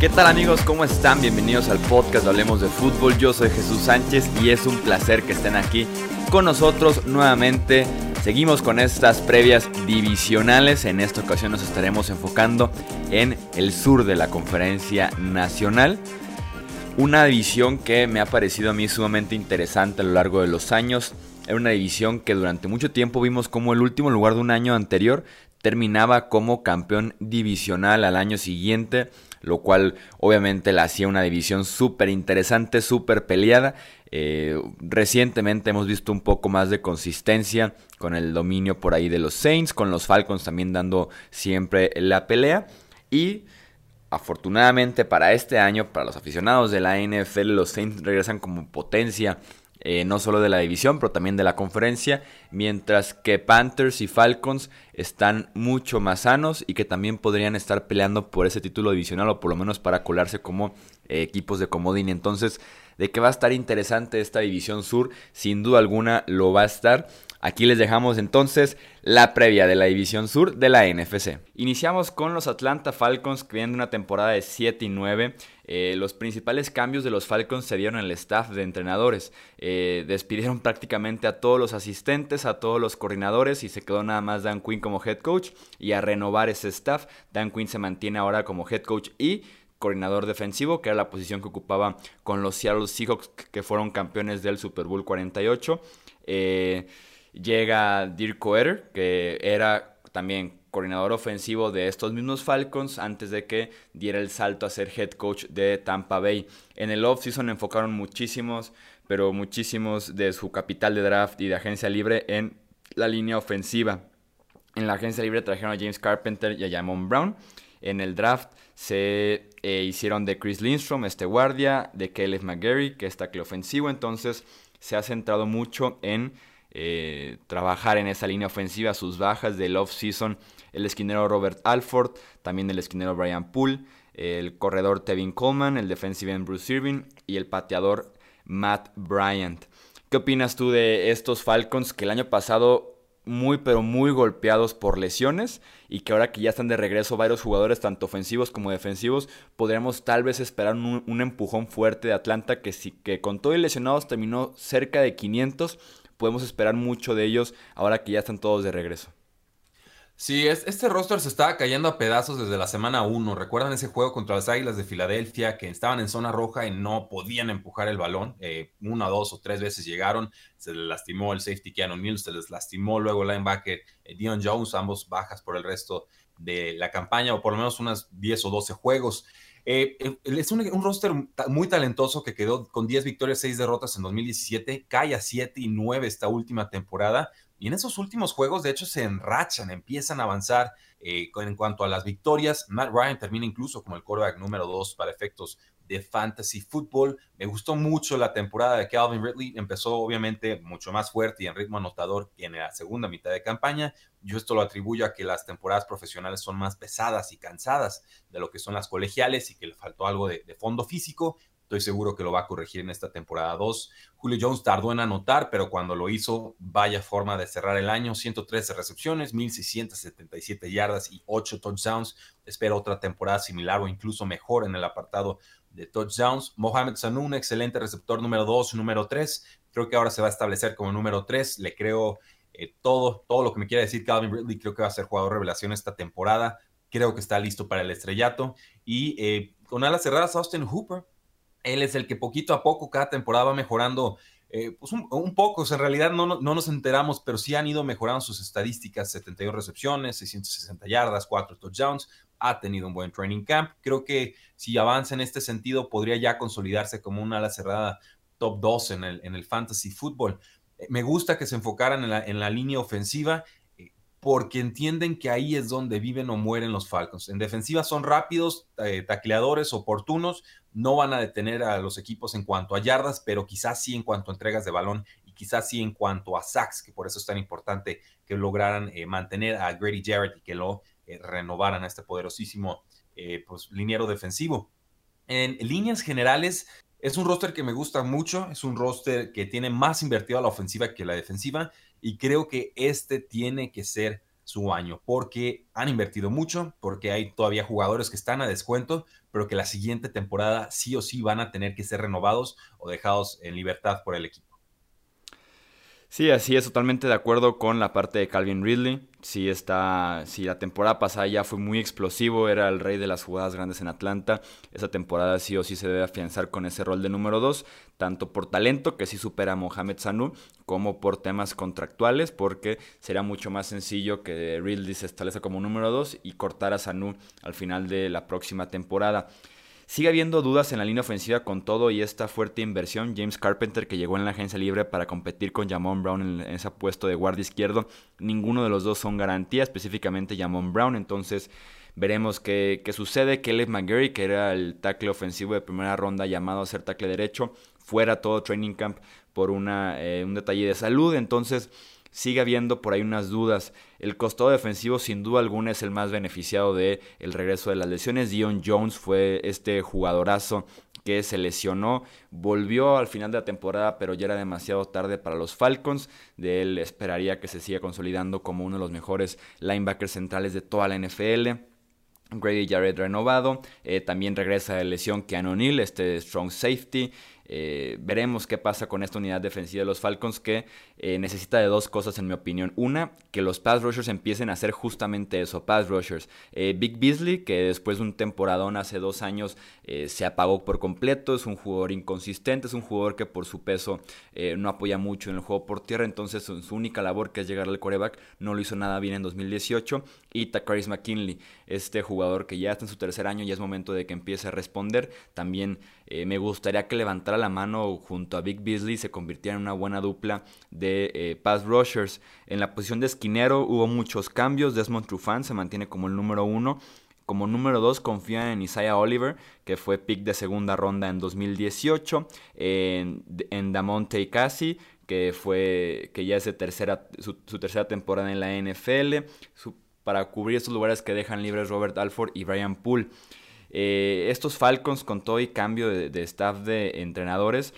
¿Qué tal amigos? ¿Cómo están? Bienvenidos al podcast Hablemos de Fútbol. Yo soy Jesús Sánchez y es un placer que estén aquí con nosotros nuevamente. Seguimos con estas previas divisionales. En esta ocasión nos estaremos enfocando en el sur de la conferencia nacional. Una división que me ha parecido a mí sumamente interesante a lo largo de los años. Era una división que durante mucho tiempo vimos como el último lugar de un año anterior terminaba como campeón divisional al año siguiente lo cual obviamente la hacía una división súper interesante, súper peleada. Eh, recientemente hemos visto un poco más de consistencia con el dominio por ahí de los Saints, con los Falcons también dando siempre la pelea. Y afortunadamente para este año, para los aficionados de la NFL, los Saints regresan como potencia eh, no solo de la división, pero también de la conferencia, mientras que Panthers y Falcons están mucho más sanos y que también podrían estar peleando por ese título divisional o por lo menos para colarse como eh, equipos de comodín. Entonces, de que va a estar interesante esta división sur, sin duda alguna lo va a estar. Aquí les dejamos entonces la previa de la División Sur de la NFC. Iniciamos con los Atlanta Falcons que vienen una temporada de 7 y 9. Eh, los principales cambios de los Falcons se dieron en el staff de entrenadores. Eh, despidieron prácticamente a todos los asistentes, a todos los coordinadores y se quedó nada más Dan Quinn como head coach. Y a renovar ese staff, Dan Quinn se mantiene ahora como head coach y coordinador defensivo, que era la posición que ocupaba con los Seattle Seahawks, que fueron campeones del Super Bowl 48. Eh, Llega Dirk Coeter, que era también coordinador ofensivo de estos mismos Falcons antes de que diera el salto a ser head coach de Tampa Bay. En el offseason enfocaron muchísimos, pero muchísimos de su capital de draft y de agencia libre en la línea ofensiva. En la agencia libre trajeron a James Carpenter y a Jamon Brown. En el draft se eh, hicieron de Chris Lindstrom, este guardia, de Caleb McGarry, que es tackle ofensivo. Entonces se ha centrado mucho en eh, trabajar en esa línea ofensiva, sus bajas del off-season, el esquinero Robert Alford, también el esquinero Brian Poole, el corredor Tevin Coleman, el defensive end Bruce Irving y el pateador Matt Bryant. ¿Qué opinas tú de estos Falcons que el año pasado muy pero muy golpeados por lesiones y que ahora que ya están de regreso varios jugadores tanto ofensivos como defensivos podríamos tal vez esperar un, empujón fuerte de Atlanta que, sí, que con todo y lesionados terminó cerca de 500 podemos esperar mucho de ellos ahora que ya están todos de regreso. Sí, este roster se estaba cayendo a pedazos desde la semana 1. ¿Recuerdan ese juego contra las Águilas de Filadelfia que estaban en zona roja y no podían empujar el balón? Eh, una, dos o tres veces llegaron, se les lastimó el safety Keanu Neal, se les lastimó luego el linebacker eh, Dion Jones, ambos bajas por el resto de la campaña o por lo menos unas 10 o 12 juegos. Eh, eh, es un, roster muy talentoso que quedó con 10 victorias, 6 derrotas en 2017, cae a 7 y 9 esta última temporada. Y en esos últimos juegos, de hecho, se enrachan, empiezan a avanzar eh, en cuanto a las victorias. Matt Ryan termina incluso como el quarterback número 2 para efectos de fantasy football. Me gustó mucho la temporada de Calvin Ridley. Empezó obviamente mucho más fuerte y en ritmo anotador que en la segunda mitad de campaña. Yo esto lo atribuyo a que las temporadas profesionales son más pesadas y cansadas de lo que son las colegiales y que le faltó algo de, de fondo físico. Estoy seguro que lo va a corregir en esta temporada 2. Julio Jones tardó en anotar, pero cuando lo hizo, vaya forma de cerrar el año. 113 recepciones, 1677 yardas y 8 touchdowns. Espero otra temporada similar o incluso mejor en el apartado de touchdowns. Mohamed Sanu, un excelente receptor número 2, número 3. Creo que ahora se va a establecer como número 3. Le creo eh, todo, todo lo que me quiere decir Calvin Ridley. Creo que va a ser jugador revelación esta temporada. Creo que está listo para el estrellato. Y eh, con alas cerradas, Austin Hooper él es el que poquito a poco cada temporada va mejorando, eh, pues un, poco, en realidad no, no, nos enteramos, pero sí han ido mejorando sus estadísticas, 72 recepciones, 660 yardas, 4 touchdowns, ha tenido un buen training camp. Creo que si avanza en este sentido, podría ya consolidarse como una ala cerrada top 2 en el, en el fantasy fútbol. Eh, me gusta que se enfocaran en la, en la línea ofensiva porque entienden que ahí es donde viven o mueren los Falcons. En defensiva son rápidos, eh, tacleadores, oportunos, no van a detener a los equipos en cuanto a yardas, pero quizás sí en cuanto a entregas de balón y quizás sí en cuanto a sacks, que por eso es tan importante que lograran eh, mantener a Grady Jarrett y que lo eh, renovaran a este poderosísimo pues, liniero defensivo. En líneas generales, es un roster que me gusta mucho, es un roster que tiene más invertido a la ofensiva que la defensiva y creo que este tiene que ser su año, porque han invertido mucho, porque hay todavía jugadores que están a descuento, pero que la siguiente temporada sí o sí van a tener que ser renovados o dejados en libertad por el equipo. Sí, así es, totalmente de acuerdo con la parte de Calvin Ridley. Sí, está, si la temporada pasada ya fue muy explosivo, era el rey de las jugadas grandes en Atlanta. Esa temporada sí o sí se debe afianzar con ese rol de número 2, tanto por talento, que sí supera a Mohamed Sanu, como por temas contractuales, porque será mucho más sencillo que Ridley se establezca como número 2 y cortar a Sanu al final de la próxima temporada. Sigue habiendo dudas en la línea ofensiva con todo y esta fuerte inversión. James Carpenter, que llegó en la agencia libre para competir con Jamon Brown en, ese puesto de guardia izquierdo, ninguno de los dos son garantía, específicamente Jamon Brown. Entonces veremos qué, sucede. Kelly McGarry, que era el tackle ofensivo de primera ronda llamado a ser tackle derecho, fuera todo training camp por una, eh, un detalle de salud. Entonces sigue habiendo por ahí unas dudas. El costado defensivo sin duda alguna es el más beneficiado de el regreso de las lesiones. Dion Jones fue este jugadorazo que se lesionó, volvió al final de la temporada, pero ya era demasiado tarde para los Falcons. De él esperaría que se siga consolidando como uno de los mejores linebackers centrales de toda la NFL. Grady Jarrett renovado, eh, también regresa de lesión Keanu Neal, este strong safety, eh, veremos qué pasa con esta unidad defensiva de los Falcons que eh, necesita de dos cosas en mi opinión. Una, que los pass rushers empiecen a hacer justamente eso, pass rushers. Eh, Big Beasley, que después de un temporadón hace dos años se apagó por completo, es un jugador inconsistente, es un jugador que por su peso no apoya mucho en el juego por tierra, entonces su, única labor que es llegar al coreback no lo hizo nada bien en 2018. Y Takaris McKinley, este jugador que ya está en su tercer año y es momento de que empiece a responder. También me gustaría que levantara la mano junto a Big Beasley se convirtiera en una buena dupla de eh, pass rushers. En la posición de esquinero hubo muchos cambios. Desmond Trufant se mantiene como el número uno. Como número dos confía en Isaiah Oliver, que fue pick de segunda ronda en 2018. En, en Damonte Cassie, que fue que ya es tercera, su, tercera temporada en la NFL. para cubrir estos lugares que dejan libres Robert Alford y Brian Poole. Eh, estos Falcons con todo y cambio de, staff de entrenadores,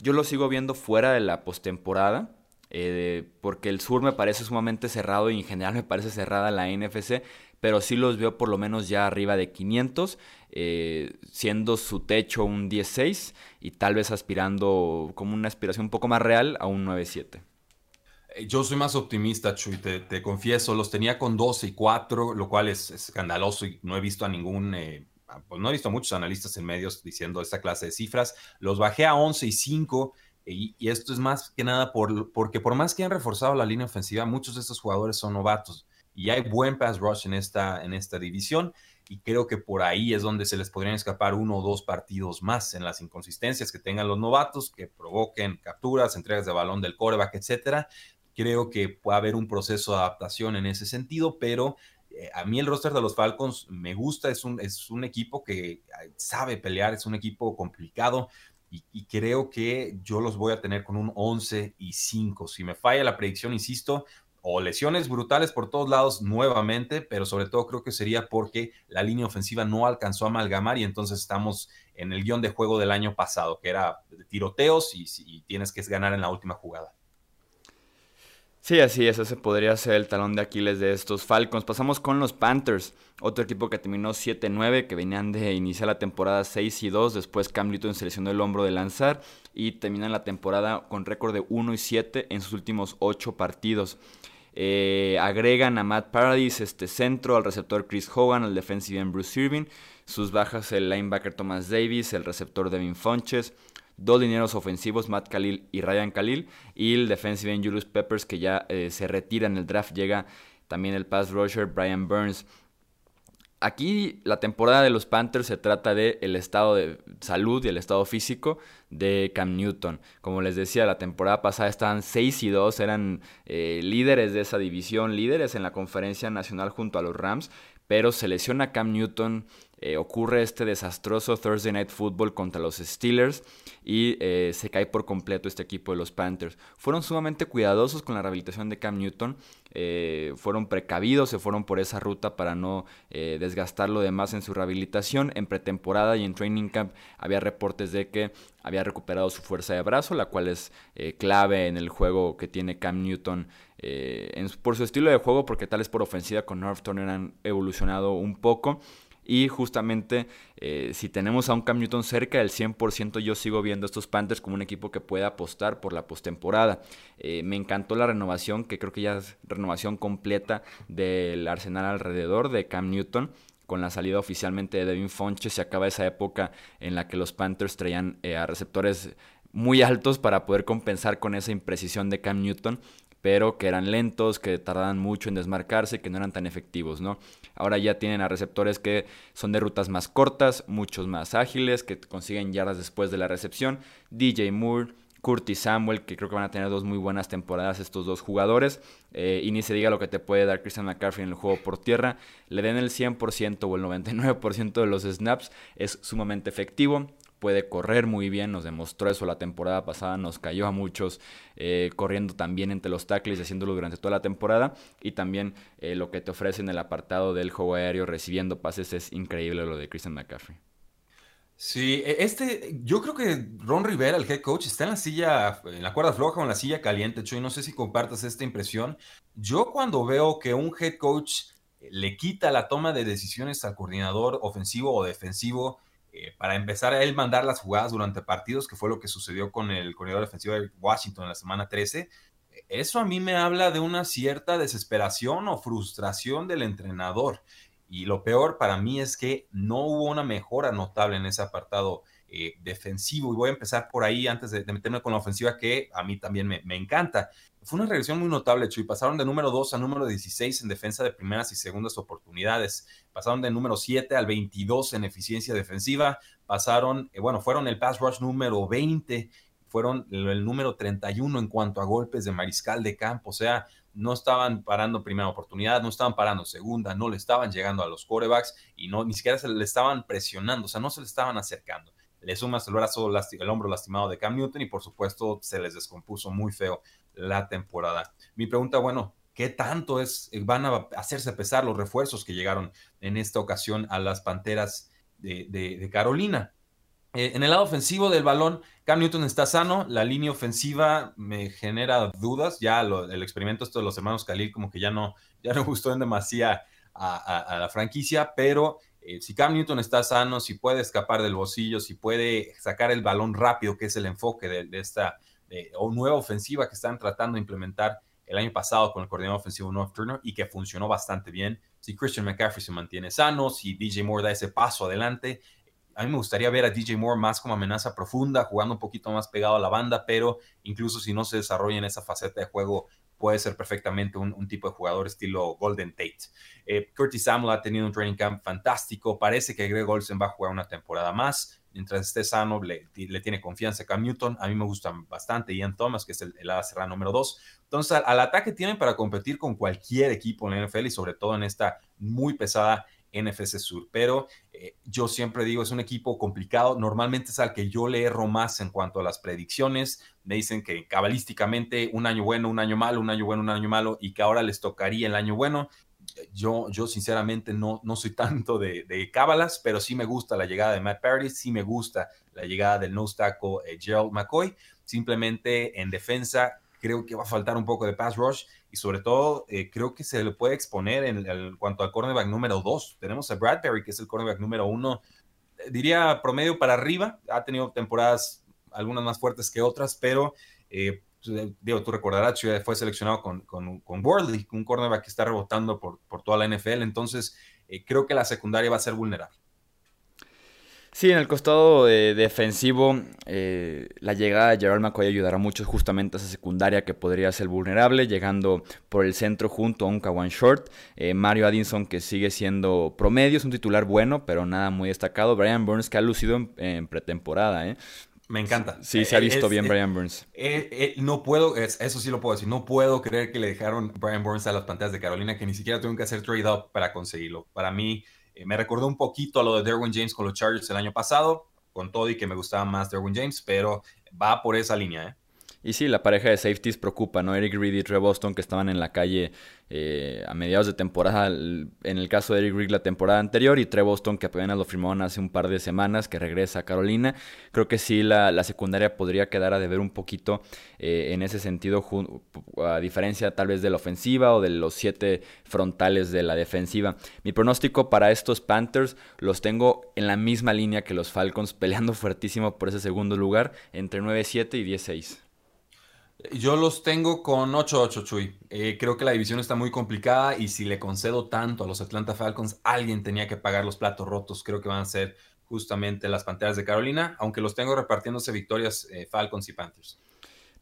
yo los sigo viendo fuera de la postemporada. Eh, porque el sur me parece sumamente cerrado y en general me parece cerrada la NFC, pero sí los veo por lo menos ya arriba de 500, eh, siendo su techo un 16 y tal vez aspirando como una aspiración un poco más real a un 9-7. Yo soy más optimista, Chuy, te, confieso, los tenía con 12 y 4, lo cual es, escandaloso y no he visto a ningún pues no he visto muchos analistas en medios diciendo esta clase de cifras. Los bajé a 11 y 5 y, esto es más que nada por, porque por más que han reforzado la línea ofensiva, muchos de estos jugadores son novatos y hay buen pass rush en esta, en esta división y creo que por ahí es donde se les podrían escapar uno o dos partidos más en las inconsistencias que tengan los novatos, que provoquen capturas, entregas de balón del coreback, etcétera. Creo que puede haber un proceso de adaptación en ese sentido, pero a mí el roster de los Falcons me gusta, es un, es un equipo que sabe pelear, es un equipo complicado y, creo que yo los voy a tener con un 11 y 5. Si me falla la predicción, insisto, o lesiones brutales por todos lados nuevamente, pero sobre todo creo que sería porque la línea ofensiva no alcanzó a amalgamar y entonces estamos en el guion de juego del año pasado, que era tiroteos y, y tienes que ganar en la última jugada. Sí, así es, ese podría ser el talón de Aquiles de estos Falcons. Pasamos con los Panthers, otro equipo que terminó 7-9, que venían de iniciar la temporada 6 y 2, después Cam Newton seleccionó el hombro de lanzar y terminan la temporada con récord de 1 y 7 en sus últimos 8 partidos. Eh, agregan a Matt Paradis, este centro, al receptor Chris Hogan, al defensive end Bruce Irving, sus bajas el linebacker Thomas Davis, el receptor Devin Fonches, dos lineros ofensivos, Matt Khalil y Ryan Khalil, y el defensive end Julius Peppers, que ya eh, se retira en el draft, llega también el pass rusher Brian Burns. Aquí la temporada de los Panthers se trata de el estado de salud y el estado físico de Cam Newton. Como les decía, la temporada pasada estaban 6 y 2, eran eh, líderes de esa división, líderes en la conferencia nacional junto a los Rams, pero se lesiona Cam Newton eh, ocurre este desastroso Thursday Night Football contra los Steelers y eh, se cae por completo este equipo de los Panthers. Fueron sumamente cuidadosos con la rehabilitación de Cam Newton, eh, fueron precavidos, se fueron por esa ruta para no desgastarlo de más en su rehabilitación. En pretemporada y en training camp había reportes de que había recuperado su fuerza de brazo, la cual es clave en el juego que tiene Cam Newton por su estilo de juego, porque tal es por ofensiva con North Turner han evolucionado un poco. Y justamente eh, si tenemos a un Cam Newton cerca del 100%, yo sigo viendo a estos Panthers como un equipo que puede apostar por la postemporada. Eh, me encantó la renovación, que creo que ya es renovación completa del arsenal alrededor de Cam Newton. Con la salida oficialmente de Devin Funches, se acaba esa época en la que los Panthers traían eh, a receptores muy altos para poder compensar con esa imprecisión de Cam Newton pero que eran lentos, que tardaban mucho en desmarcarse, que no eran tan efectivos, ¿no? Ahora ya tienen a receptores que son de rutas más cortas, muchos más ágiles, que consiguen yardas después de la recepción. DJ Moore, Curtis Samuel, que creo que van a tener dos muy buenas temporadas estos dos jugadores. Eh, y ni se diga lo que te puede dar Christian McCaffrey en el juego por tierra. Le den el 100% o el 99% de los snaps, es sumamente efectivo puede correr muy bien, nos demostró eso la temporada pasada, nos cayó a muchos eh, corriendo también entre los tackles, haciéndolo durante toda la temporada y también eh, lo que te ofrece en el apartado del juego aéreo recibiendo pases es increíble lo de Christian McCaffrey. Sí, e, este, yo creo que Ron Rivera, el head coach, está en la silla, en la cuerda floja o en la silla caliente, Chuy, no sé si compartas esta impresión. Yo cuando veo que un head coach le quita la toma de decisiones al coordinador ofensivo o defensivo, eh, para empezar a él mandar las jugadas durante partidos, que fue lo que sucedió con el corredor defensivo de Washington en la semana 13, eso a mí me habla de una cierta desesperación o frustración del entrenador. Y lo peor para mí es que no hubo una mejora notable en ese apartado eh, defensivo. Y voy a empezar por ahí antes de, meterme con la ofensiva que a mí también me, me encanta. Fue una regresión muy notable, Chuy. Pasaron de número 2 a número 16 en defensa de primeras y segundas oportunidades. Pasaron de número 7 al 22 en eficiencia defensiva. Pasaron, eh, bueno, fueron el pass rush número 20. Fueron el, número 31 en cuanto a golpes de mariscal de campo. O sea, no estaban parando primera oportunidad, no estaban parando segunda, no le estaban llegando a los quarterbacks y no, ni siquiera se le estaban presionando, o sea, no se le estaban acercando le sumas el brazo, el hombro lastimado de Cam Newton y por supuesto se les descompuso muy feo la temporada. Mi pregunta, bueno, ¿qué tanto es, van a hacerse pesar los refuerzos que llegaron en esta ocasión a las Panteras de, Carolina? Eh, en el lado ofensivo del balón, Cam Newton está sano, la línea ofensiva me genera dudas, ya el experimento esto de los hermanos Khalil como que ya no, ya no gustó en demasía a, la franquicia, pero eh, si Cam Newton está sano, si puede escapar del bolsillo, si puede sacar el balón rápido, que es el enfoque de esta o nueva ofensiva que están tratando de implementar el año pasado con el coordinador ofensivo North Turner y que funcionó bastante bien. Si Christian McCaffrey se mantiene sano, si DJ Moore da ese paso adelante, a mí me gustaría ver a DJ Moore más como amenaza profunda, jugando un poquito más pegado a la banda, pero incluso si no se desarrolla en esa faceta de juego, puede ser perfectamente un, tipo de jugador estilo Golden Tate. Eh, Curtis Samuel ha tenido un training camp fantástico, parece que Greg Olsen va a jugar una temporada más mientras esté sano, le, tiene confianza Cam Newton. A mí me gustan bastante Ian Thomas, que es el, el número 2. Entonces, al, ataque tienen para competir con cualquier equipo en la NFL y sobre todo en esta muy pesada NFC Sur. Pero eh, yo siempre digo, es un equipo complicado. Normalmente es al que yo le erro más en cuanto a las predicciones. Me dicen que cabalísticamente un año bueno, un año malo, un año bueno, un año malo y que ahora les tocaría el año bueno yo, yo sinceramente no, no soy tanto de, cábalas, pero sí me gusta la llegada de Matt Parody, sí me gusta la llegada del nose tackle eh, Gerald McCoy. Simplemente en defensa creo que va a faltar un poco de pass rush y sobre todo eh, creo que se le puede exponer en, cuanto al cornerback número 2. Tenemos a Bradbury, que es el cornerback número 1, eh, diría promedio para arriba. Ha tenido temporadas algunas más fuertes que otras, pero digo, tú recordarás, fue seleccionado con, con, con un cornerback que está rebotando por, por toda la NFL, entonces eh, creo que la secundaria va a ser vulnerable. Sí, en el costado defensivo, eh, la llegada de Gerald McCoy ayudará mucho justamente a esa secundaria que podría ser vulnerable, llegando por el centro junto a un Kawan Short. Eh, Mario Addison, que sigue siendo promedio, es un titular bueno, pero nada muy destacado. Brian Burns, que ha lucido en, en pretemporada. ¿eh? Me encanta. Sí, se ha visto bien Brian Burns. no puedo, eso sí lo puedo decir, no puedo creer que le dejaron Brian Burns a las pantallas de Carolina, que ni siquiera tuvieron que hacer trade up para conseguirlo. Para mí, eh, me recordó un poquito a lo de Derwin James con los Chargers el año pasado, con todo y que me gustaba más Derwin James, pero va por esa línea. ¿eh? Y sí, la pareja de safeties preocupa, ¿no? Eric Reed y Trey Boston que estaban en la calle eh, a mediados de temporada, en el caso de Eric Reed la temporada anterior y Trey Boston que apenas lo firmaron hace un par de semanas, que regresa a Carolina. Creo que sí, la, secundaria podría quedar a deber un poquito eh, en ese sentido, a diferencia tal vez de la ofensiva o de los siete frontales de la defensiva. Mi pronóstico para estos Panthers los tengo en la misma línea que los Falcons, peleando fuertísimo por ese segundo lugar, entre 9-7 y 10-6. Yo los tengo con 8-8, Chuy. Eh, creo que la división está muy complicada y si le concedo tanto a los Atlanta Falcons, alguien tenía que pagar los platos rotos. Creo que van a ser justamente las Panteras de Carolina, aunque los tengo repartiéndose victorias eh, Falcons y Panthers.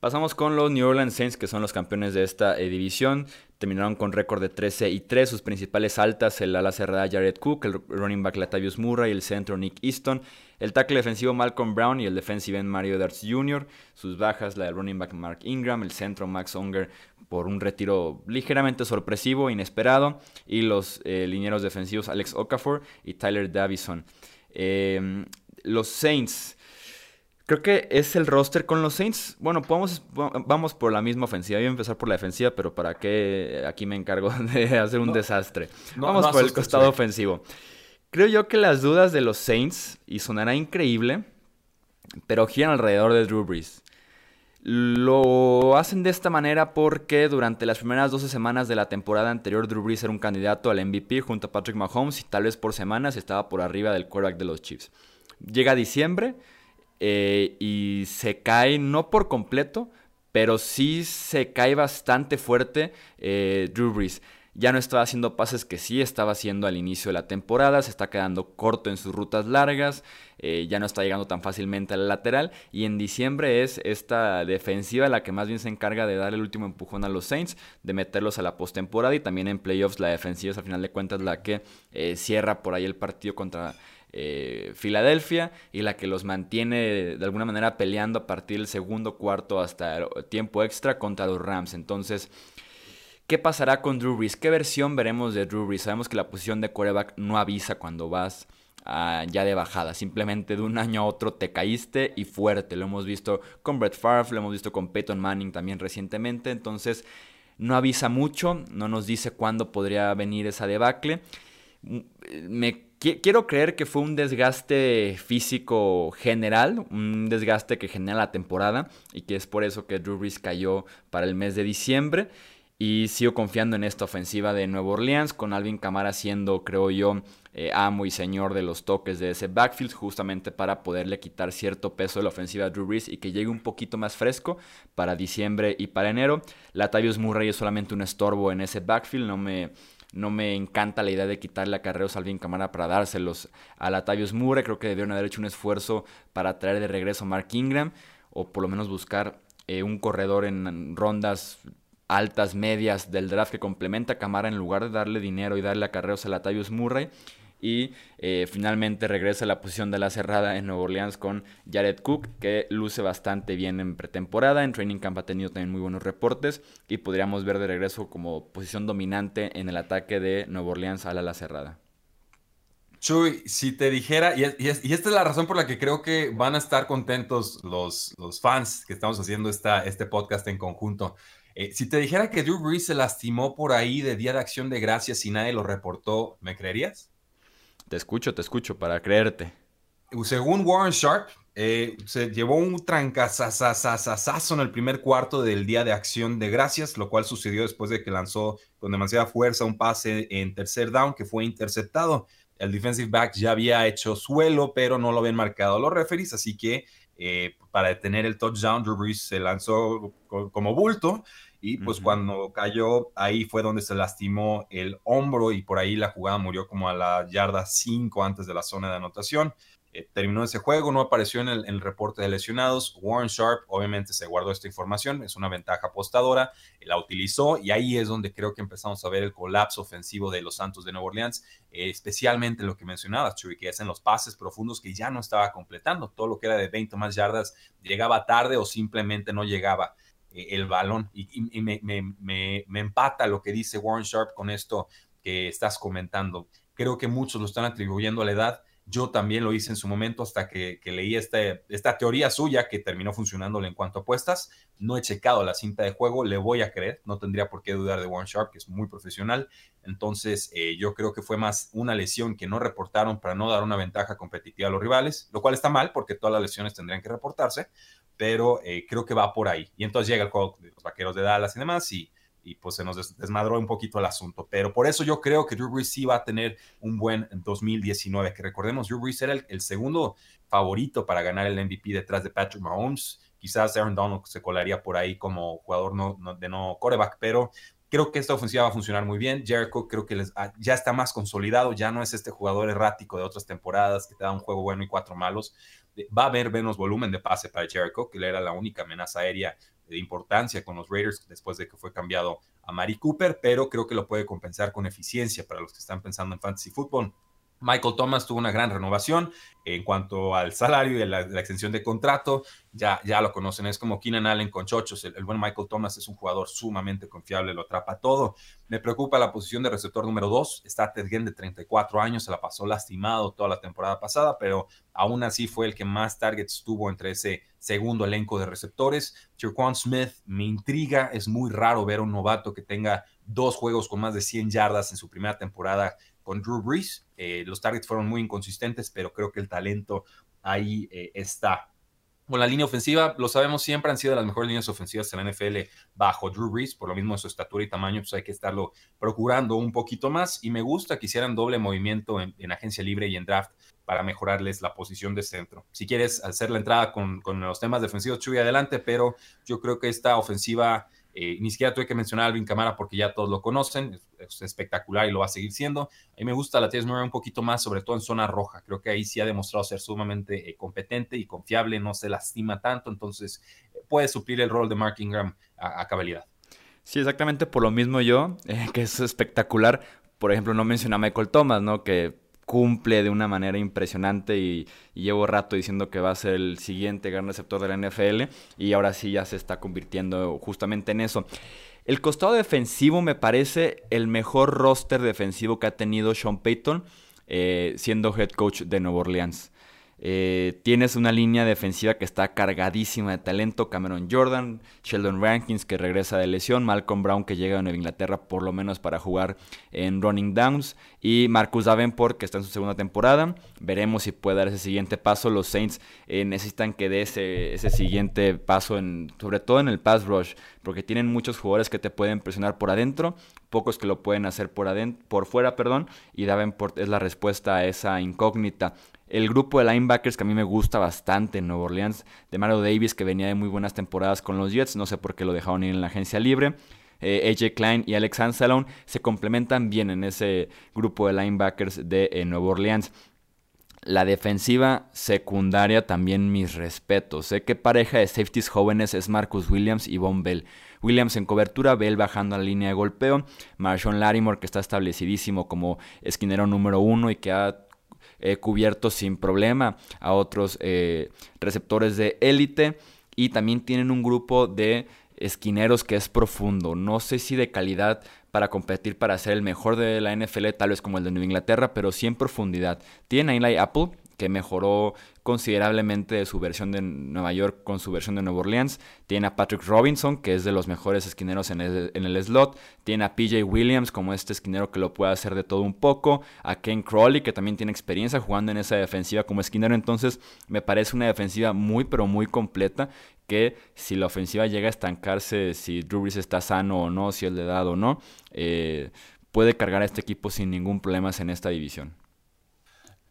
Pasamos con los New Orleans Saints, que son los campeones de esta eh, división. Terminaron con récord de 13 y 3. Sus principales altas, el ala cerrada Jared Cook, el running back Latavius Murray, el centro Nick Easton, el tackle defensivo Malcolm Brown y el defensive end Mario Darts Jr. Sus bajas, la del running back Mark Ingram, el centro Max Unger por un retiro ligeramente sorpresivo, inesperado, y los eh, linieros defensivos Alex Okafor y Tyler Davison. Eh, los Saints Creo que es el roster con los Saints. Bueno, podemos, vamos por la misma ofensiva. Voy a empezar por la defensiva, pero ¿para qué aquí me encargo de hacer un desastre? vamos por el costado ofensivo. Creo yo que las dudas de los Saints, y sonará increíble, pero giran alrededor de Drew Brees. Lo hacen de esta manera porque durante las primeras 12 semanas de la temporada anterior Drew Brees era un candidato al MVP junto a Patrick Mahomes y tal vez por semanas estaba por arriba del quarterback de los Chiefs. Llega diciembre eh, y se cae, no por completo, pero sí se cae bastante fuerte eh, Drew Brees. Ya no estaba haciendo pases que sí estaba haciendo al inicio de la temporada, se está quedando corto en sus rutas largas, eh, ya no está llegando tan fácilmente al lateral y en diciembre es esta defensiva la que más bien se encarga de dar el último empujón a los Saints, de meterlos a la postemporada y también en playoffs la defensiva es al final de cuentas la que cierra por ahí el partido contra eh, Filadelfia y la que los mantiene de alguna manera peleando a partir del segundo cuarto hasta el tiempo extra contra los Rams. Entonces, ¿qué pasará con Drew Brees? ¿Qué versión veremos de Drew Brees? Sabemos que la posición de quarterback no avisa cuando vas ya de bajada. Simplemente de un año a otro te caíste y fuerte. Lo hemos visto con Brett Favre, lo hemos visto con Peyton Manning también recientemente. Entonces, no avisa mucho, no nos dice cuándo podría venir esa debacle. Me quiero creer que fue un desgaste físico general, un desgaste que genera la temporada y que es por eso que Drew Brees cayó para el mes de diciembre. Y sigo confiando en esta ofensiva de Nueva Orleans, con Alvin Kamara siendo, creo yo, eh, amo y señor de los toques de ese backfield, justamente para poderle quitar cierto peso de la ofensiva a Drew Brees y que llegue un poquito más fresco para diciembre y para enero. Latavius Murray es solamente un estorbo en ese backfield, no me, no me encanta la idea de quitarle a Carreos a Alvin Camara para dárselos a Latavius Mure. Creo que debieron haber hecho un esfuerzo para traer de regreso a Mark Ingram o por lo menos buscar eh, un corredor en rondas altas, medias del draft que complementa a Camara en lugar de darle dinero y darle a Carreos a Latavius Murray y eh, finalmente regresa a la posición de la cerrada en Nueva Orleans con Jared Cook, que luce bastante bien en pretemporada. En Training Camp ha tenido también muy buenos reportes y podríamos ver de regreso como posición dominante en el ataque de Nueva Orleans a la cerrada. Chuy, si te dijera, y, esta es la razón por la que creo que van a estar contentos los, los fans que estamos haciendo esta, este podcast en conjunto. Eh, si te dijera que Drew Brees se lastimó por ahí de Día de Acción de Gracias y nadie lo reportó, ¿me creerías? Te escucho, te escucho, para creerte. Según Warren Sharp, eh, se llevó un trancazazazazazo en el primer cuarto del día de acción de gracias, lo cual sucedió después de que lanzó con demasiada fuerza un pase en tercer down que fue interceptado. El defensive back ya había hecho suelo, pero no lo habían marcado los referees, así que eh, para detener el touchdown, Drew Brees se lanzó como bulto y pues cuando cayó, ahí fue donde se lastimó el hombro y por ahí la jugada murió como a la yarda 5 antes de la zona de anotación. Eh, terminó ese juego, no apareció en el, reporte de lesionados. Warren Sharp obviamente se guardó esta información, es una ventaja apostadora, la utilizó y ahí es donde creo que empezamos a ver el colapso ofensivo de los Santos de Nueva Orleans, eh, especialmente lo que mencionabas, Chuy, que es en los pases profundos que ya no estaba completando. Todo lo que era de 20 más yardas llegaba tarde o simplemente no llegaba. Eh, el balón. Y, me, empata lo que dice Warren Sharp con esto que estás comentando. Creo que muchos lo están atribuyendo a la edad. Yo también lo hice en su momento hasta que, leí este, esta teoría suya que terminó funcionándole en cuanto a apuestas. No he checado la cinta de juego, le voy a creer, no tendría por qué dudar de Warren Sharp, que es muy profesional. Entonces, eh, yo creo que fue más una lesión que no reportaron para no dar una ventaja competitiva a los rivales, lo cual está mal porque todas las lesiones tendrían que reportarse, pero eh, creo que va por ahí. Y entonces llega el juego de los vaqueros de Dallas y demás, y y pues se nos desmadró un poquito el asunto. Pero por eso yo creo que Drew Brees sí va a tener un buen 2019, que recordemos, Drew Brees era el, segundo favorito para ganar el MVP detrás de Patrick Mahomes. Quizás Aaron Donald se colaría por ahí como jugador no, de no coreback, pero creo que esta ofensiva va a funcionar muy bien. Jericho creo que les, ah, ya está más consolidado, ya no es este jugador errático de otras temporadas que te da un juego bueno y cuatro malos. Va a haber menos volumen de pase para Jericho, que era la única amenaza aérea de importancia con los Raiders después de que fue cambiado a Mari Cooper, pero creo que lo puede compensar con eficiencia para los que están pensando en fantasy football. Michael Thomas tuvo una gran renovación en cuanto al salario y la, extensión de contrato. Ya, ya lo conocen, es como Keenan Allen con chochos. El, buen Michael Thomas es un jugador sumamente confiable, lo atrapa todo. Me preocupa la posición de receptor número 2. Está Ted de 34 años, se la pasó lastimado toda la temporada pasada, pero aún así fue el que más targets tuvo entre ese segundo elenco de receptores. Jerquan Smith me intriga, es muy raro ver a un novato que tenga dos juegos con más de 100 yardas en su primera temporada con Drew Brees. Eh, los targets fueron muy inconsistentes, pero creo que el talento ahí eh, está. Con la línea ofensiva, lo sabemos siempre, han sido las mejores líneas ofensivas en la NFL bajo Drew Brees, por lo mismo de su estatura y tamaño, pues hay que estarlo procurando un poquito más. Y me gusta que hicieran doble movimiento en, agencia libre y en draft para mejorarles la posición de centro. Si quieres hacer la entrada con, con los temas defensivos, Chuy, adelante, pero yo creo que esta ofensiva eh, ni siquiera tuve que mencionar a Alvin Camara porque ya todos lo conocen, es, espectacular y lo va a seguir siendo. A mí me gusta la T.S. Murray un poquito más, sobre todo en zona roja. Creo que ahí sí ha demostrado ser sumamente eh, competente y confiable, no se lastima tanto, entonces eh, puede suplir el rol de Mark Ingram a, cabalidad. Sí, exactamente por lo mismo yo, que es espectacular. Por ejemplo, no menciona a Michael Thomas, ¿no? Que cumple de una manera impresionante y, llevo rato diciendo que va a ser el siguiente gran receptor de la NFL y ahora sí ya se está convirtiendo justamente en eso. El costado defensivo me parece el mejor roster defensivo que ha tenido Sean Payton eh, siendo head coach de Nueva Orleans. Eh, tienes una línea defensiva que está cargadísima de talento. Cameron Jordan, Sheldon Rankins que regresa de lesión, Malcolm Brown que llega a Nueva Inglaterra por lo menos para jugar en running downs y Marcus Davenport que está en su segunda temporada. Veremos si puede dar ese siguiente paso. Los Saints eh, necesitan que dé ese, siguiente paso, en, sobre todo en el pass rush, porque tienen muchos jugadores que te pueden presionar por adentro, pocos que lo pueden hacer por, por fuera, perdón, y Davenport es la respuesta a esa incógnita el grupo de linebackers que a mí me gusta bastante en Nueva Orleans, de Mario Davis, que venía de muy buenas temporadas con los Jets, no sé por qué lo dejaron ir en la agencia libre. Eh, AJ Klein y Alex Ansalone se complementan bien en ese grupo de linebackers de eh, Nueva Orleans. La defensiva secundaria también mis respetos. Sé que pareja de safeties jóvenes es Marcus Williams y Von Bell. Williams en cobertura, Bell bajando a la línea de golpeo, Marshawn Larimore que está establecidísimo como esquinero número uno y que ha eh, cubiertos sin problema a otros eh, receptores de élite y también tienen un grupo de esquineros que es profundo. No sé si de calidad para competir para ser el mejor de la NFL, tal vez como el de Nueva Inglaterra, pero sí en profundidad. Tiene a Apple, que mejoró considerablemente de su versión de Nueva York con su versión de Nueva Orleans. Tiene a Patrick Robinson, que es de los mejores esquineros en el, slot. Tiene a PJ Williams como este esquinero que lo puede hacer de todo un poco. A Ken Crawley, que también tiene experiencia jugando en esa defensiva como esquinero. Entonces me parece una defensiva muy, pero muy completa. Que si la ofensiva llega a estancarse, si Drew Brees está sano o no, si el de dado o no, eh, puede cargar a este equipo sin ningún problema en esta división.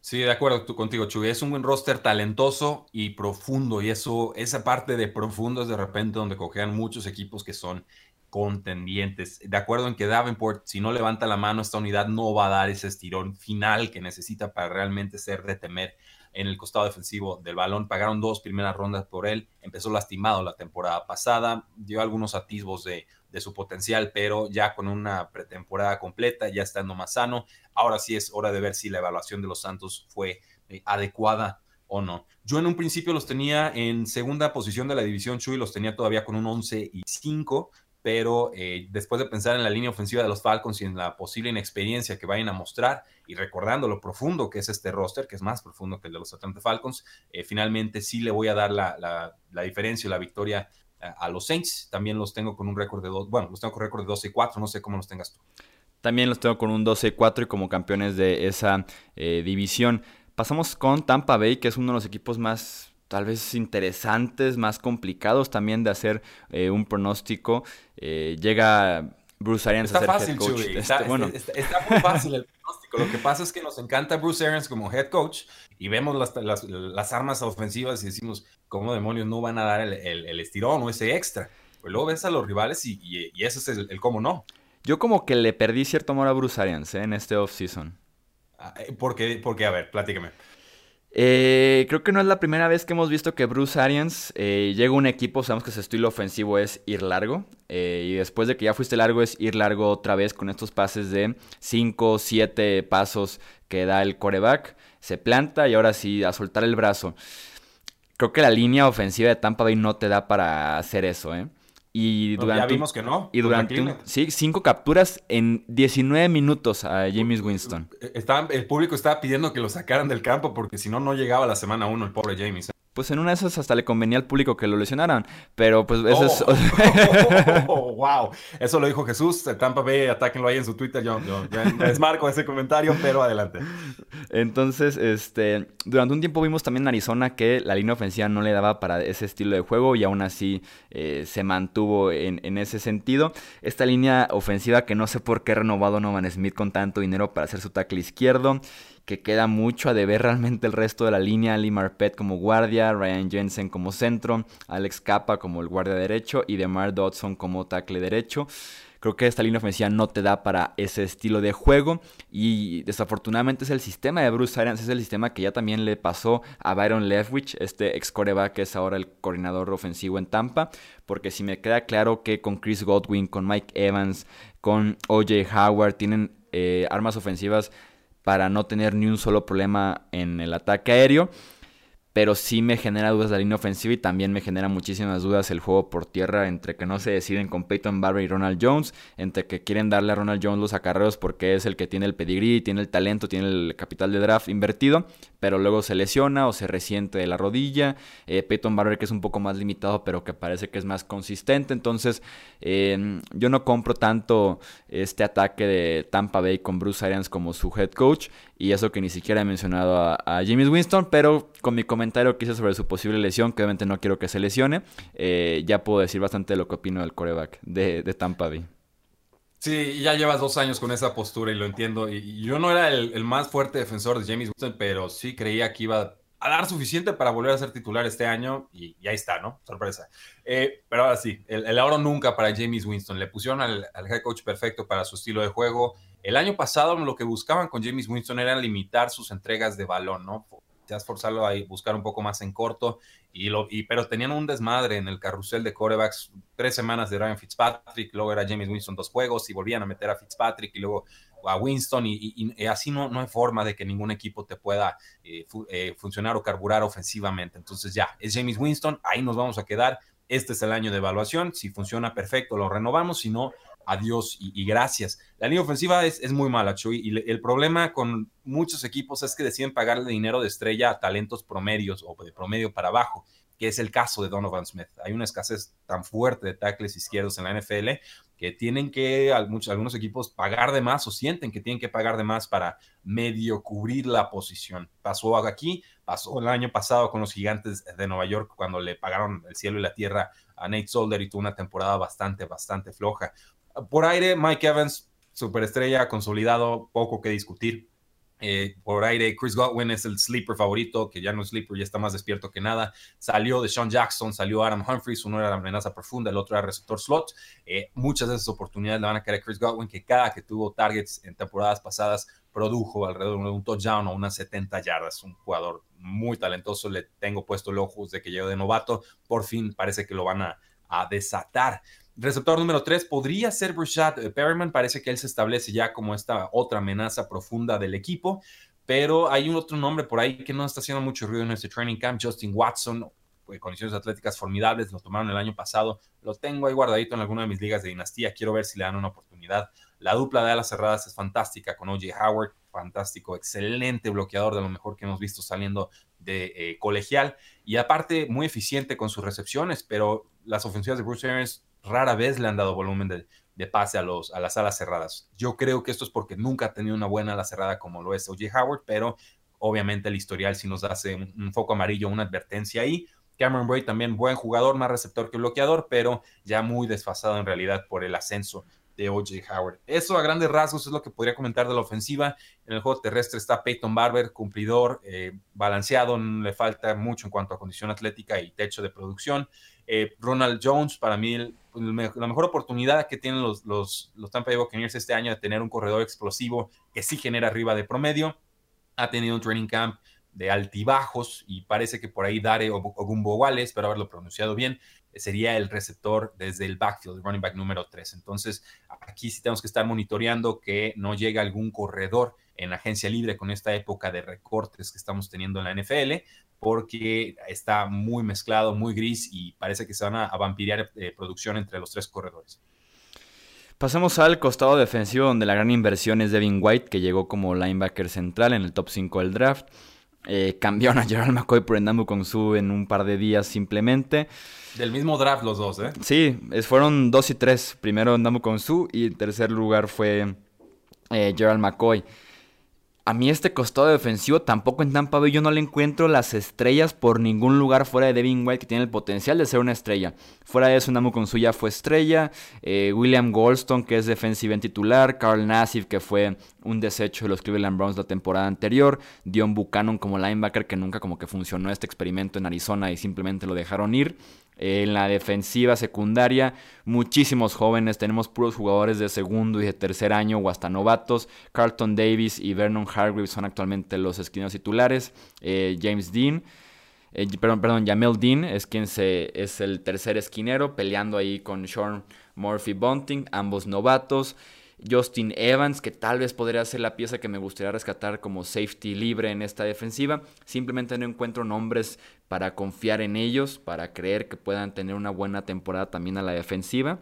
Sí, de acuerdo contigo, Chuy. Es un buen roster talentoso y profundo. Y eso, esa parte de profundo es de repente donde cojean muchos equipos que son contendientes. De acuerdo en que Davenport, si no levanta la mano, esta unidad no va a dar ese estirón final que necesita para realmente ser de temer en el costado defensivo del balón. Pagaron dos primeras rondas por él. Empezó lastimado la temporada pasada. Dio algunos atisbos de, su potencial, pero ya con una pretemporada completa, ya estando más sano. Ahora sí es hora de ver si la evaluación de los Santos fue eh, adecuada o no. Yo en un principio los tenía en segunda posición de la división Chuy, los tenía todavía con un 11 y 5 pero eh, después de pensar en la línea ofensiva de los Falcons y en la posible inexperiencia que vayan a mostrar y recordando lo profundo que es este roster, que es más profundo que el de los Atlanta Falcons, eh, finalmente sí le voy a dar la, diferencia y la victoria a, los Saints. También los tengo con un récord de dos, bueno, los tengo con récord de 12 y 4, no sé cómo los tengas tú. También los tengo con un 12 y 4 y como campeones de esa eh, división. Pasamos con Tampa Bay, que es uno de los equipos más tal vez interesantes, más complicados también de hacer eh, un pronóstico. Eh, llega Bruce Arians a ser head coach. Este, está, bueno. está, muy fácil el pronóstico. Lo que pasa es que nos encanta Bruce Arians como head coach y vemos las, armas ofensivas y decimos, ¿cómo demonios no van a dar el, estirón o ese extra? Pues luego ves a los rivales y, y, ese es el, cómo no. Yo como que le perdí cierto amor a Bruce Arians ¿eh? en este offseason. Ah, ¿Por qué? Porque, a ver, platícame. Eh, creo que no es la primera vez que hemos visto que Bruce Arians eh, llega a un equipo, sabemos que su estilo ofensivo es ir largo, eh, y después de que ya fuiste largo es ir largo otra vez con estos pases de 5, 7 pasos que da el coreback, se planta y ahora sí a soltar el brazo. Creo que la línea ofensiva de Tampa Bay no te da para hacer eso, ¿eh? Y durante, ya vimos que no. Y durante sí, cinco capturas en 19 minutos a James Winston. Eh, el público estaba pidiendo que lo sacaran del campo porque si no, no llegaba la semana uno el pobre James. ¿eh? Pues en una de esas hasta le convenía al público que lo lesionaran. Pero pues eso es. Oh, wow. Eso lo dijo Jesús. Tampa Bay, atáquenlo ahí en su Twitter. Yo, yo desmarco ese comentario, pero adelante. Entonces, este, durante un tiempo vimos también en Arizona que la línea ofensiva no le daba para ese estilo de juego y aún así eh, se mantuvo en, en, ese sentido. Esta línea ofensiva que no sé por qué ha renovado Novan Smith con tanto dinero para hacer su tackle izquierdo que queda mucho a deber realmente el resto de la línea. Lee Marpet como guardia, Ryan Jensen como centro, Alex Capa como el guardia derecho y DeMar Dodson como tackle derecho. Creo que esta línea ofensiva no te da para ese estilo de juego y desafortunadamente es el sistema de Bruce Arians, es el sistema que ya también le pasó a Byron Leftwich, este ex coreback que es ahora el coordinador ofensivo en Tampa, porque si me queda claro que con Chris Godwin, con Mike Evans, con OJ Howard tienen eh, armas ofensivas para no tener ni un solo problema en el ataque aéreo pero sí me genera dudas la línea ofensiva y también me genera muchísimas dudas el juego por tierra entre que no se deciden con Peyton Barber y Ronald Jones, entre que quieren darle a Ronald Jones los acarreos porque es el que tiene el pedigrí, tiene el talento, tiene el capital de draft invertido, pero luego se lesiona o se resiente de la rodilla. Eh, Peyton Barber que es un poco más limitado pero que parece que es más consistente, entonces em, yo no compro tanto este ataque de Tampa Bay con Bruce Arians como su head coach y eso que ni siquiera he mencionado a, James Winston, pero con mi comentario que hice sobre su posible lesión, que obviamente no quiero que se lesione, eh, ya puedo decir bastante de lo que opino del coreback de, Tampa Bay. Sí, ya llevas dos años con esa postura y lo entiendo. Y yo no era el, más fuerte defensor de James Winston, pero sí creía que iba a dar suficiente para volver a ser titular este año y, ahí está, ¿no? Sorpresa. Eh, pero ahora sí, el, el, oro nunca para James Winston. Le pusieron al head coach perfecto para su estilo de juego. El año pasado lo que buscaban con James Winston era limitar sus entregas de balón, ¿no? Ya esforzarlo a buscar un poco más en corto, y lo, y, pero tenían un desmadre en el carrusel de corebacks, tres semanas de Ryan Fitzpatrick, luego era James Winston dos juegos y volvían a meter a Fitzpatrick y luego a Winston y, así no, no hay forma de que ningún equipo te pueda eh, eh, funcionar o carburar ofensivamente. Entonces ya, es James Winston, ahí nos vamos a quedar. Este es el año de evaluación, si funciona perfecto lo renovamos, si no, adiós y, gracias. La línea ofensiva es, muy mala, Chuy, y el problema con muchos equipos es que deciden pagarle dinero de estrella a talentos promedios o de promedio para abajo, que es el caso de Donovan Smith. Hay una escasez tan fuerte de tackles izquierdos en la NFL que tienen que algunos equipos pagar de más o sienten que tienen que pagar de más para medio cubrir la posición. Pasó aquí, pasó el año pasado con los gigantes de Nueva York cuando le pagaron el cielo y la tierra a Nate Solder y tuvo una temporada bastante, bastante floja. Por aire, Mike Evans, superestrella, consolidado, poco que discutir. Eh, por aire, Chris Godwin es el sleeper favorito, que ya no es sleeper, ya está más despierto que nada. Salió de Sean Jackson, salió Adam Humphries, uno era la amenaza profunda, el otro era receptor slot. Eh, muchas de esas oportunidades le van a caer a Chris Godwin, que cada que tuvo targets en temporadas pasadas produjo alrededor de un touchdown o unas 70 yardas. Un jugador muy talentoso, le tengo puesto el ojo de que llegó de novato. Por fin parece que lo van a, a desatar. Receptor número 3 podría ser Brashad eh, Perryman. Parece que él se establece ya como esta otra amenaza profunda del equipo. Pero hay un otro nombre por ahí que no está haciendo mucho ruido en este training camp. Justin Watson condiciones atléticas formidables, lo tomaron el año pasado, lo tengo ahí guardadito en alguna de mis ligas de dinastía, quiero ver si le dan una oportunidad. La dupla de alas cerradas es fantástica con OJ Howard, fantástico, excelente bloqueador, de lo mejor que hemos visto saliendo de eh, colegial y aparte muy eficiente con sus recepciones, pero las ofensivas de Bruce Arians rara vez le han dado volumen de, pase a, los, a las alas cerradas. Yo creo que esto es porque nunca ha tenido una buena ala cerrada como lo es OJ Howard, pero obviamente el historial sí nos hace un, foco amarillo, una advertencia ahí. Cameron Braid también buen jugador, más receptor que bloqueador, pero ya muy desfasado en realidad por el ascenso de OJ Howard. Eso a grandes rasgos es lo que podría comentar de la ofensiva. En el juego terrestre está Peyton Barber, cumplidor, eh, balanceado, no le falta mucho en cuanto a condición atlética y techo de producción. Eh, Ronald Jones, para mí, la mejor oportunidad que tienen los, los, los Tampa Bay Buccaneers este año de tener un corredor explosivo que sí genera arriba de promedio. Ha tenido un training camp de altibajos y parece que por ahí Dare Ogumbo Wale, espero haberlo pronunciado bien, sería el receptor desde el backfield, el running back número 3. Entonces, aquí sí tenemos que estar monitoreando que no llegue algún corredor en agencia libre con esta época de recortes que estamos teniendo en la NFL, porque está muy mezclado, muy gris y parece que se van a, vampiriar eh, producción entre los tres corredores. Pasamos al costado defensivo donde la gran inversión es Devin White, que llegó como linebacker central en el top 5 del draft. Eh, cambiaron a Gerald McCoy por con Su en un par de días simplemente. Del mismo draft los dos, ¿eh? Sí, fueron dos y tres. Primero Endamu Su y en tercer lugar fue eh, Gerald McCoy. A mí este costado defensivo tampoco en Tampa Bay yo no le encuentro las estrellas por ningún lugar fuera de Devin White que tiene el potencial de ser una estrella. Fuera de eso, Namu ya fue estrella, eh, William Goldstone que es defensive en titular, Carl Nassif que fue un desecho de los Cleveland Browns la temporada anterior, Dion Buchanan como linebacker que nunca como que funcionó este experimento en Arizona y simplemente lo dejaron ir. En la defensiva secundaria, muchísimos jóvenes, tenemos puros jugadores de segundo y de tercer año o hasta novatos. Carlton Davis y Vernon Hargreaves son actualmente los esquineros titulares. Eh, James Dean, eh, perdón, perdón, Jamel Dean es quien se, es el tercer esquinero, peleando ahí con Sean Murphy Bunting, ambos novatos. Justin Evans, que tal vez podría ser la pieza que me gustaría rescatar como safety libre en esta defensiva. Simplemente no encuentro nombres para confiar en ellos, para creer que puedan tener una buena temporada también a la defensiva.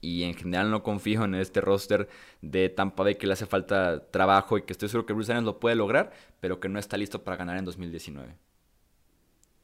Y en general no confío en este roster de Tampa Bay que le hace falta trabajo y que estoy seguro que Bruce Arians lo puede lograr, pero que no está listo para ganar en 2019.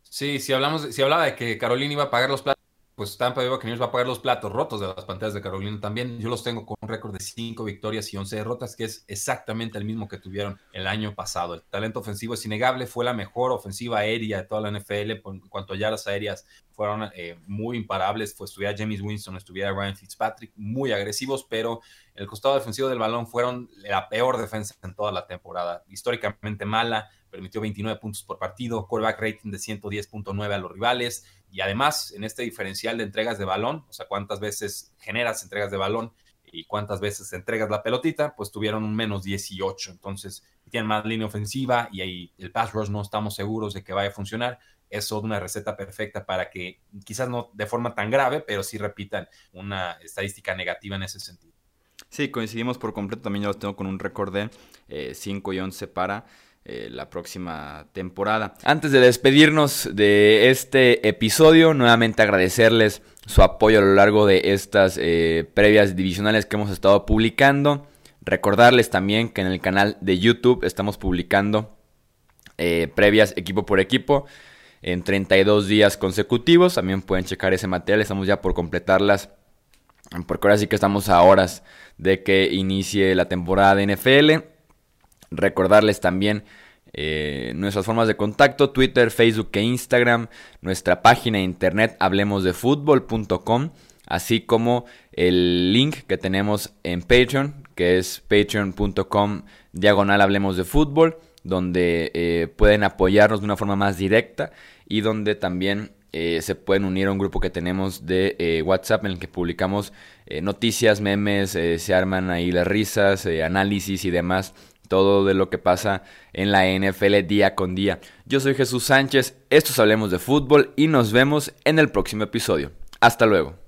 Sí, si hablamos, si hablaba de que Carolina iba a pagar los platos pues Tampa Bay Buccaneers va a pagar los platos rotos de las pantallas de Carolina también. Yo los tengo con un récord de 5 victorias y 11 derrotas, que es exactamente el mismo que tuvieron el año pasado. El talento ofensivo es innegable, fue la mejor ofensiva aérea de toda la NFL. En cuanto a yardas aéreas, fueron eh, muy imparables. Pues estuviera James Winston, estuviera Ryan Fitzpatrick, muy agresivos, pero el costado defensivo del balón fueron la peor defensa en toda la temporada. Históricamente mala, permitió 29 puntos por partido, callback rating de 110.9 a los rivales y además en este diferencial de entregas de balón, o sea, cuántas veces generas entregas de balón y cuántas veces entregas la pelotita, pues tuvieron un menos 18, entonces tienen más línea ofensiva y ahí el pass rush no estamos seguros de que vaya a funcionar. Eso es una receta perfecta para que quizás no de forma tan grave, pero sí repitan una estadística negativa en ese sentido. Sí, coincidimos por completo. También yo los tengo con un récord de 5 eh, y 11 para eh, la próxima temporada. Antes de despedirnos de este episodio, nuevamente agradecerles su apoyo a lo largo de estas eh, previas divisionales que hemos estado publicando. Recordarles también que en el canal de YouTube estamos publicando eh, previas equipo por equipo en 32 días consecutivos. También pueden checar ese material, estamos ya por completarlas. Porque ahora sí que estamos a horas de que inicie la temporada de NFL. Recordarles también eh, nuestras formas de contacto, Twitter, Facebook e Instagram, nuestra página de internet hablemosdefutbol.com, así como el link que tenemos en Patreon, que es patreon.com diagonal hablemos de fútbol, donde eh, pueden apoyarnos de una forma más directa y donde también eh, se pueden unir a un grupo que tenemos de WhatsApp en el que publicamos noticias, memes, se arman ahí las risas, análisis y demás todo de lo que pasa en la NFL día con día. Yo soy Jesús Sánchez, estos Hablemos de Fútbol y nos vemos en el próximo episodio. Hasta luego.